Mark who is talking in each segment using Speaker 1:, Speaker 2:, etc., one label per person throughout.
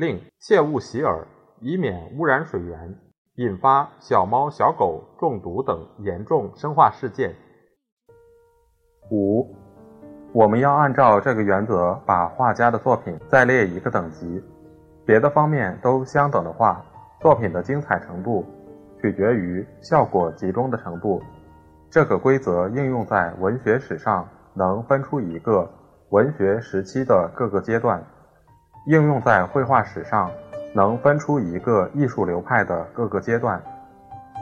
Speaker 1: 另切勿洗耳，以免污染水源，引发小猫小狗中毒等严重生化事件。五，我们要按照这个原则，把画家的作品再列一个等级。别的方面都相等的话，作品的精彩程度。取决于效果集中的程度。这个规则应用在文学史上，能分出一个文学时期的各个阶段；应用在绘画史上，能分出一个艺术流派的各个阶段。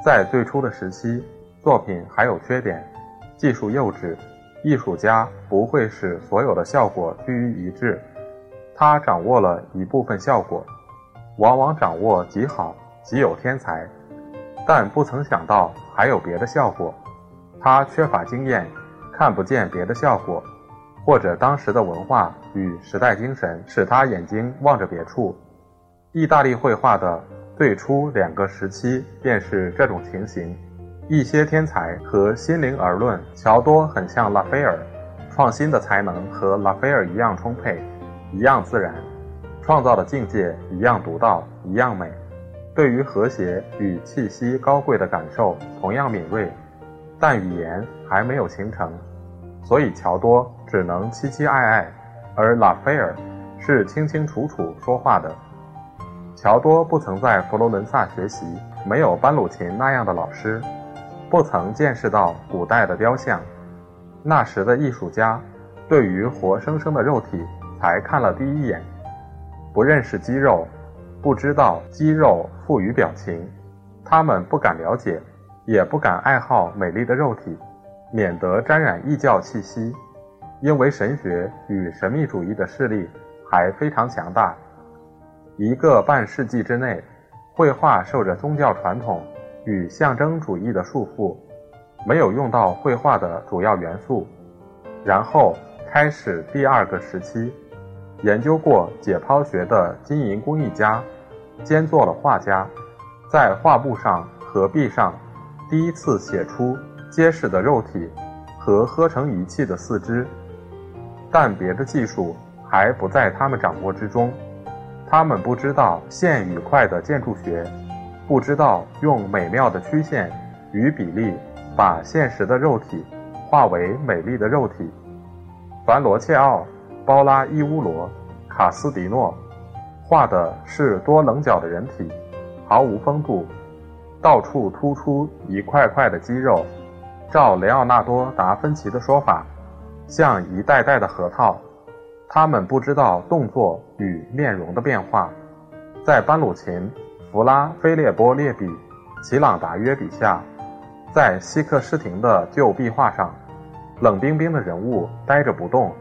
Speaker 1: 在最初的时期，作品还有缺点，技术幼稚，艺术家不会使所有的效果趋于一致。他掌握了一部分效果，往往掌握极好，极有天才。但不曾想到还有别的效果，他缺乏经验，看不见别的效果，或者当时的文化与时代精神使他眼睛望着别处。意大利绘画的最初两个时期便是这种情形。一些天才和心灵而论，乔多很像拉斐尔，创新的才能和拉斐尔一样充沛，一样自然，创造的境界一样独到，一样美。对于和谐与气息高贵的感受同样敏锐，但语言还没有形成，所以乔多只能凄凄爱爱，而拉斐尔是清清楚楚说话的。乔多不曾在佛罗伦萨学习，没有班鲁琴那样的老师，不曾见识到古代的雕像。那时的艺术家对于活生生的肉体才看了第一眼，不认识肌肉。不知道肌肉赋予表情，他们不敢了解，也不敢爱好美丽的肉体，免得沾染异教气息。因为神学与神秘主义的势力还非常强大。一个半世纪之内，绘画受着宗教传统与象征主义的束缚，没有用到绘画的主要元素。然后开始第二个时期。研究过解剖学的金银工艺家，兼做了画家，在画布上和壁上第一次写出结实的肉体和合成仪器的四肢，但别的技术还不在他们掌握之中。他们不知道线与块的建筑学，不知道用美妙的曲线与比例把现实的肉体化为美丽的肉体。凡罗切奥。包拉伊乌罗、卡斯迪诺画的是多棱角的人体，毫无风度，到处突出一块块的肌肉。照雷奥纳多·达芬奇的说法，像一袋袋的核桃。他们不知道动作与面容的变化。在班鲁琴、弗拉菲列波列比、齐朗达约笔下，在希克施廷的旧壁画上，冷冰冰的人物呆着不动。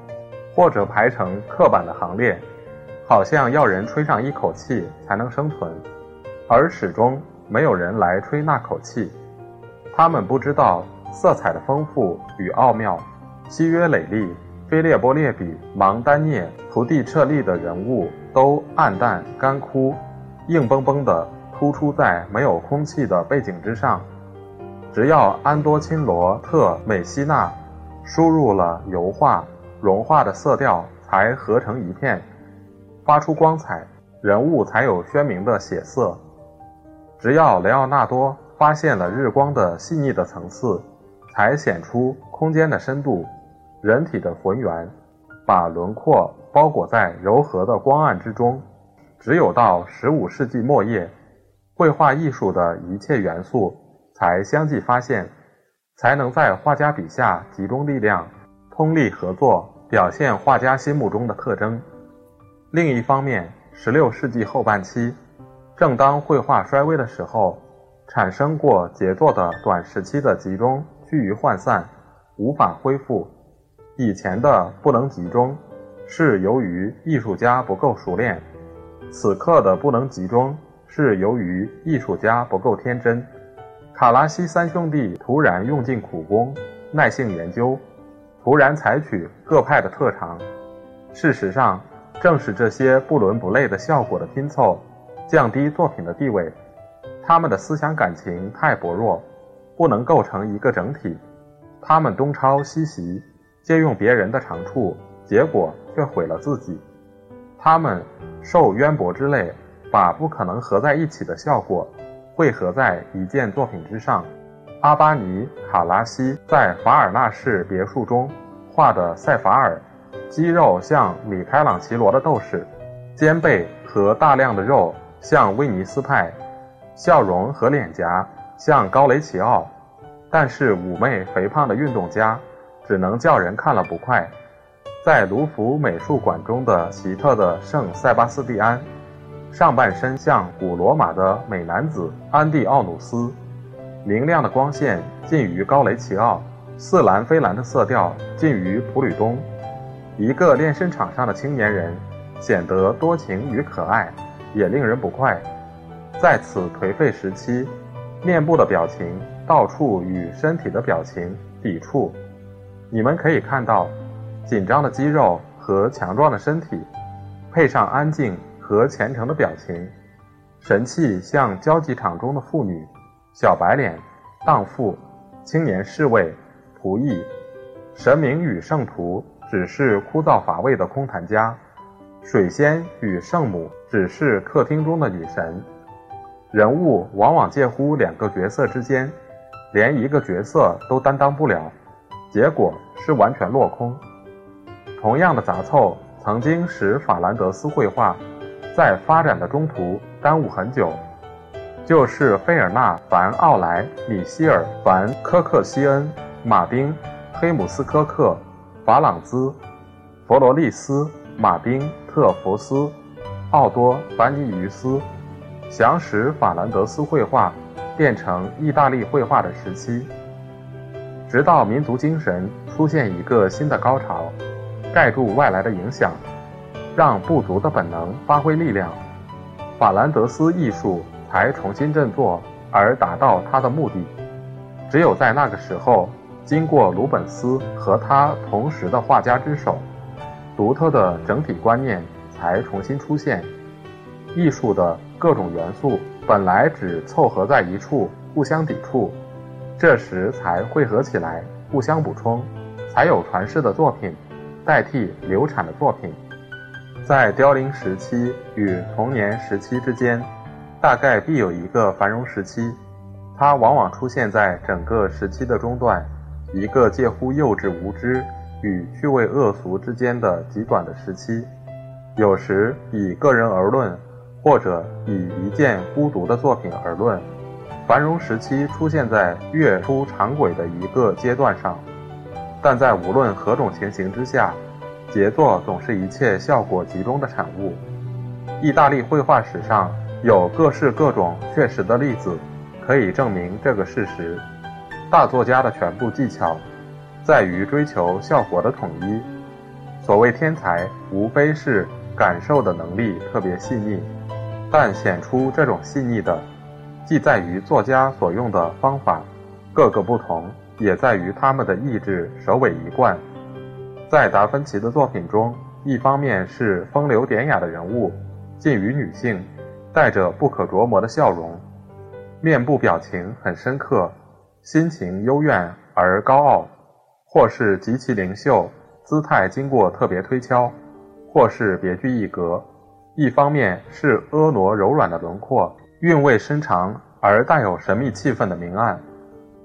Speaker 1: 或者排成刻板的行列，好像要人吹上一口气才能生存，而始终没有人来吹那口气。他们不知道色彩的丰富与奥妙。西约累利、菲列波列比、芒丹涅、图蒂彻利的人物都暗淡干枯，硬邦邦地突出在没有空气的背景之上。只要安多钦罗特美西纳输入了油画。融化的色调才合成一片，发出光彩，人物才有鲜明的血色。只要雷奥纳多发现了日光的细腻的层次，才显出空间的深度，人体的浑圆，把轮廓包裹在柔和的光暗之中。只有到十五世纪末叶，绘画艺术的一切元素才相继发现，才能在画家笔下集中力量。通力合作，表现画家心目中的特征。另一方面，16世纪后半期，正当绘画衰微的时候，产生过杰作的短时期的集中趋于涣散，无法恢复。以前的不能集中，是由于艺术家不够熟练；此刻的不能集中，是由于艺术家不够天真。卡拉西三兄弟突然用尽苦功，耐性研究，突然采取各派的特长。事实上，正是这些不伦不类的效果的拼凑，降低作品的地位。他们的思想感情太薄弱，不能构成一个整体。他们东抄西袭，借用别人的长处，结果却毁了自己。他们受渊博之累，把不可能合在一起的效果。汇合在一件作品之上。阿巴尼·卡拉西在法尔纳市别墅中画的塞法尔，肌肉像米开朗奇罗的斗士，肩背和大量的肉像威尼斯派，笑容和脸颊像高雷齐奥，但是妩媚肥胖的运动家只能叫人看了不快。在卢浮美术馆中的奇特的圣塞巴斯蒂安。上半身像古罗马的美男子安蒂奥努斯，明亮的光线近于高雷奇奥，似蓝非蓝的色调近于普吕东。一个练身场上的青年人，显得多情与可爱，也令人不快。在此颓废时期，面部的表情到处与身体的表情抵触。你们可以看到，紧张的肌肉和强壮的身体，配上安静。和虔诚的表情，神气像交际场中的妇女、小白脸、荡妇、青年侍卫、仆役、神明与圣徒只是枯燥乏味的空谈家，水仙与圣母只是客厅中的女神。人物往往介乎两个角色之间，连一个角色都担当不了，结果是完全落空。同样的杂凑曾经使法兰德斯绘画。在发展的中途耽误很久，就是费尔纳·凡·奥莱、米歇尔·凡·科克西恩、马丁·黑姆斯科克、法朗兹、佛罗利斯、马丁·特弗斯、奥多·凡尼于斯，想使法兰德斯绘画变成意大利绘画的时期，直到民族精神出现一个新的高潮，盖住外来的影响。让不足的本能发挥力量，法兰德斯艺术才重新振作而达到它的目的。只有在那个时候，经过鲁本斯和他同时的画家之手，独特的整体观念才重新出现。艺术的各种元素本来只凑合在一处，互相抵触，这时才汇合起来，互相补充，才有传世的作品代替流产的作品。在凋零时期与童年时期之间，大概必有一个繁荣时期，它往往出现在整个时期的中段，一个介乎幼稚无知与趣味恶俗之间的极短的时期。有时以个人而论，或者以一件孤独的作品而论，繁荣时期出现在月出长轨的一个阶段上，但在无论何种情形之下。杰作总是一切效果集中的产物。意大利绘画史上有各式各种确实的例子，可以证明这个事实。大作家的全部技巧，在于追求效果的统一。所谓天才，无非是感受的能力特别细腻，但显出这种细腻的，既在于作家所用的方法各个不同，也在于他们的意志首尾一贯。在达芬奇的作品中，一方面是风流典雅的人物，近于女性，带着不可琢磨的笑容，面部表情很深刻，心情幽怨而高傲；或是极其灵秀，姿态经过特别推敲；或是别具一格。一方面是婀娜柔软的轮廓，韵味深长而带有神秘气氛的明暗，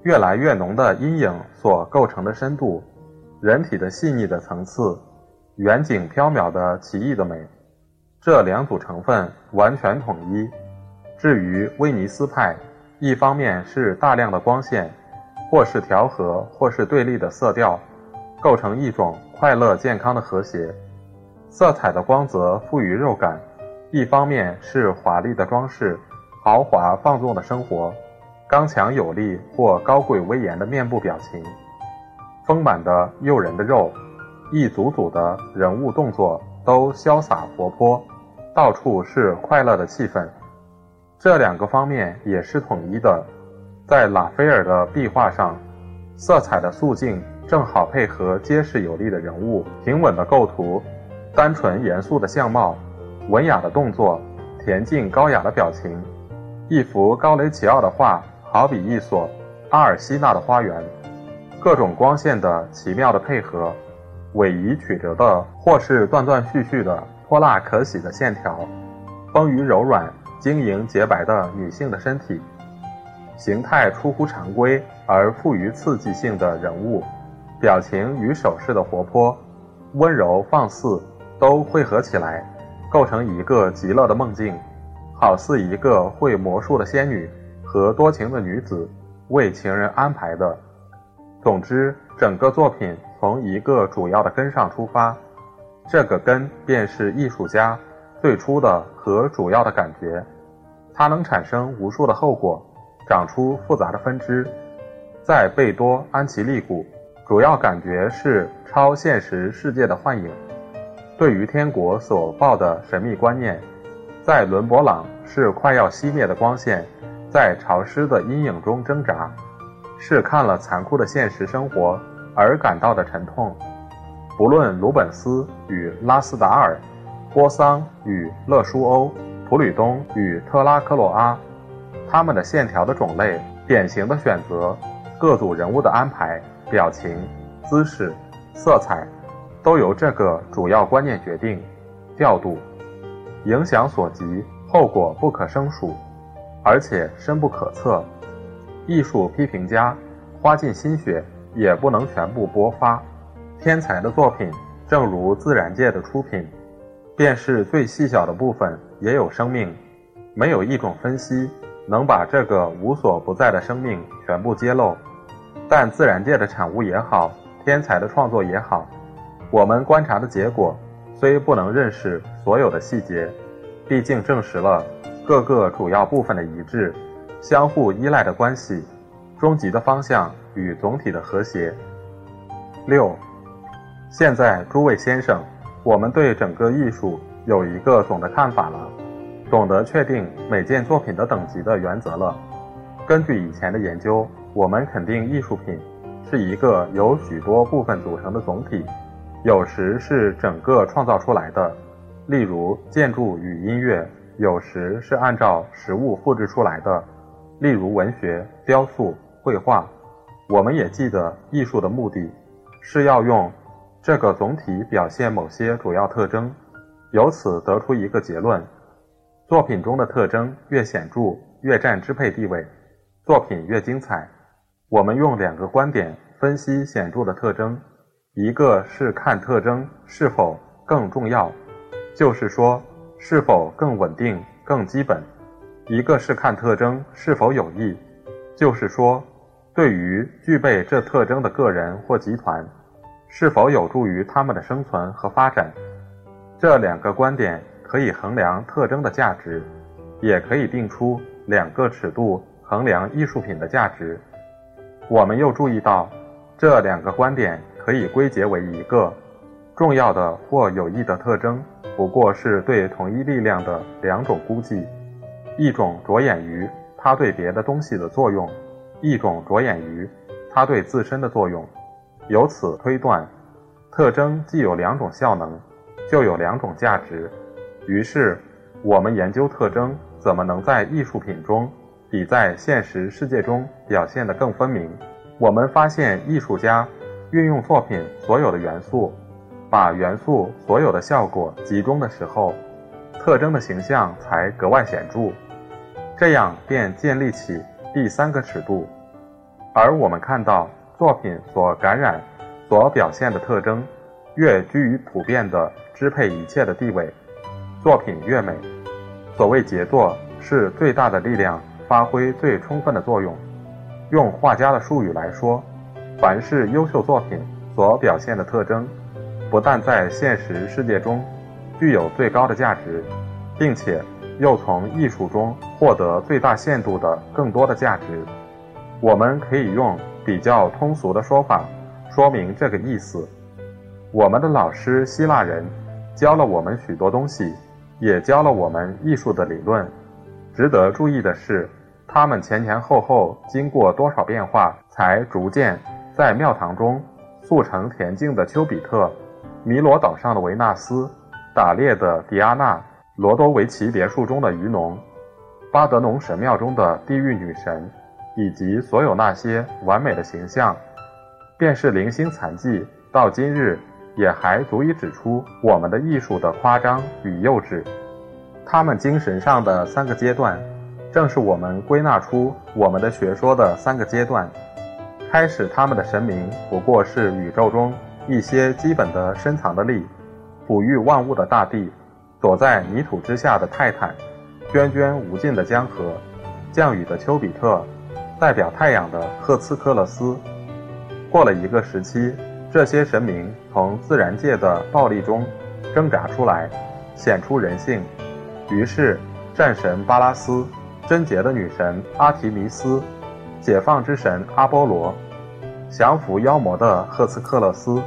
Speaker 1: 越来越浓的阴影所构成的深度。人体的细腻的层次，远景飘渺的奇异的美，这两组成分完全统一。至于威尼斯派，一方面是大量的光线，或是调和，或是对立的色调，构成一种快乐健康的和谐。色彩的光泽赋予肉感；一方面是华丽的装饰，豪华放纵的生活，刚强有力或高贵威严的面部表情。丰满的诱人的肉，一组组的人物动作都潇洒活泼，到处是快乐的气氛。这两个方面也是统一的。在拉斐尔的壁画上，色彩的素净正好配合结实有力的人物、平稳的构图、单纯严肃的相貌、文雅的动作、恬静高雅的表情。一幅高雷齐奥的画，好比一所阿尔西纳的花园，各种光线的奇妙的配合，逶迤曲折的，或是断断续续的泼辣可喜的线条，丰腴柔软、晶莹洁白的女性的身体。形态出乎常规而富于刺激性的人物，表情与手势的活泼、温柔放肆都汇合起来，构成一个极乐的梦境，好似一个会魔术的仙女和多情的女子为情人安排的。总之，整个作品从一个主要的根上出发，这个根便是艺术家最初的和主要的感觉，它能产生无数的后果。长出复杂的分支，在贝多安琪利古，主要感觉是超现实世界的幻影；对于天国所抱的神秘观念，在伦勃朗是快要熄灭的光线，在潮湿的阴影中挣扎，是看了残酷的现实生活而感到的沉痛。不论鲁本斯与拉斯达尔，波桑与勒舒欧，普吕东与特拉科洛阿。他们的线条的种类、典型的选择、各组人物的安排、表情、姿势、色彩，都由这个主要观念决定、调度，影响所及，后果不可胜数，而且深不可测。艺术批评家花尽心血也不能全部播发。天才的作品，正如自然界的出品，便是最细小的部分也有生命，没有一种分析。能把这个无所不在的生命全部揭露，但自然界的产物也好，天才的创作也好，我们观察的结果虽不能认识所有的细节，毕竟证实了各个主要部分的一致、相互依赖的关系、终极的方向与总体的和谐。六，现在诸位先生，我们对整个艺术有一个总的看法了。懂得确定每件作品的等级的原则了。根据以前的研究，我们肯定艺术品是一个由许多部分组成的总体，有时是整个创造出来的，例如建筑与音乐；有时是按照实物复制出来的，例如文学、雕塑、绘画。我们也记得，艺术的目的是要用这个总体表现某些主要特征，由此得出一个结论。作品中的特征越显著，越占支配地位，作品越精彩。我们用两个观点分析显著的特征：一个是看特征是否更重要，就是说是否更稳定、更基本；一个是看特征是否有益，就是说对于具备这特征的个人或集团，是否有助于他们的生存和发展。这两个观点。可以衡量特征的价值，也可以定出两个尺度衡量艺术品的价值。我们又注意到，这两个观点可以归结为一个重要的或有益的特征，不过是对同一力量的两种估计：一种着眼于它对别的东西的作用，一种着眼于它对自身的作用。由此推断，特征既有两种效能，就有两种价值。于是，我们研究特征怎么能在艺术品中比在现实世界中表现得更分明。我们发现，艺术家运用作品所有的元素，把元素所有的效果集中的时候，特征的形象才格外显著。这样便建立起第三个尺度，而我们看到作品所感染、所表现的特征，越居于普遍的支配一切的地位。作品越美，所谓杰作是最大的力量发挥最充分的作用。用画家的术语来说，凡是优秀作品所表现的特征，不但在现实世界中具有最高的价值，并且又从艺术中获得最大限度的更多的价值。我们可以用比较通俗的说法说明这个意思。我们的老师希腊人教了我们许多东西。也教了我们艺术的理论，值得注意的是，他们前前后后经过多少变化，才逐渐在庙堂中速成恬静的丘比特、弥罗岛上的维纳斯、打猎的狄阿娜、罗多维奇别墅中的渔农、巴德农神庙中的地狱女神，以及所有那些完美的形象，便是零星残迹，到今日也还足以指出我们的艺术的夸张与幼稚。他们精神上的三个阶段，正是我们归纳出我们的学说的三个阶段。开始，他们的神明不过是宇宙中一些基本的深藏的力，哺育万物的大地，躲在泥土之下的泰坦，涓涓无尽的江河，降雨的丘比特，代表太阳的赫茨克勒斯。过了一个时期，这些神明从自然界的暴力中挣扎出来，显出人性。于是，战神巴拉斯、贞洁的女神阿提弥斯、解放之神阿波罗、降服妖魔的赫斯克勒斯，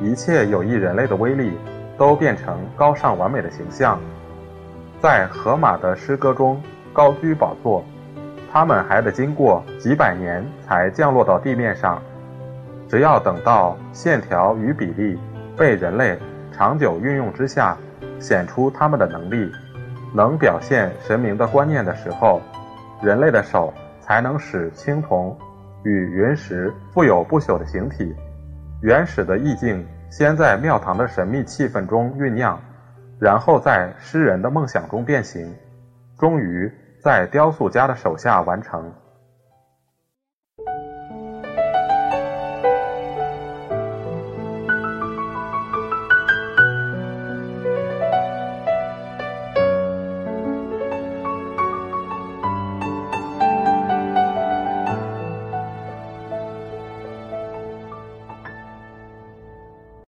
Speaker 1: 一切有益人类的威力，都变成高尚完美的形象，在荷马的诗歌中高居宝座。他们还得经过几百年才降落到地面上。只要等到线条与比例被人类长久运用之下，显出他们的能力。能表现神明的观念的时候，人类的手才能使青铜与云石富有不朽的形体。原始的意境先在庙堂的神秘气氛中酝酿，然后在诗人的梦想中变形，终于在雕塑家的手下完成。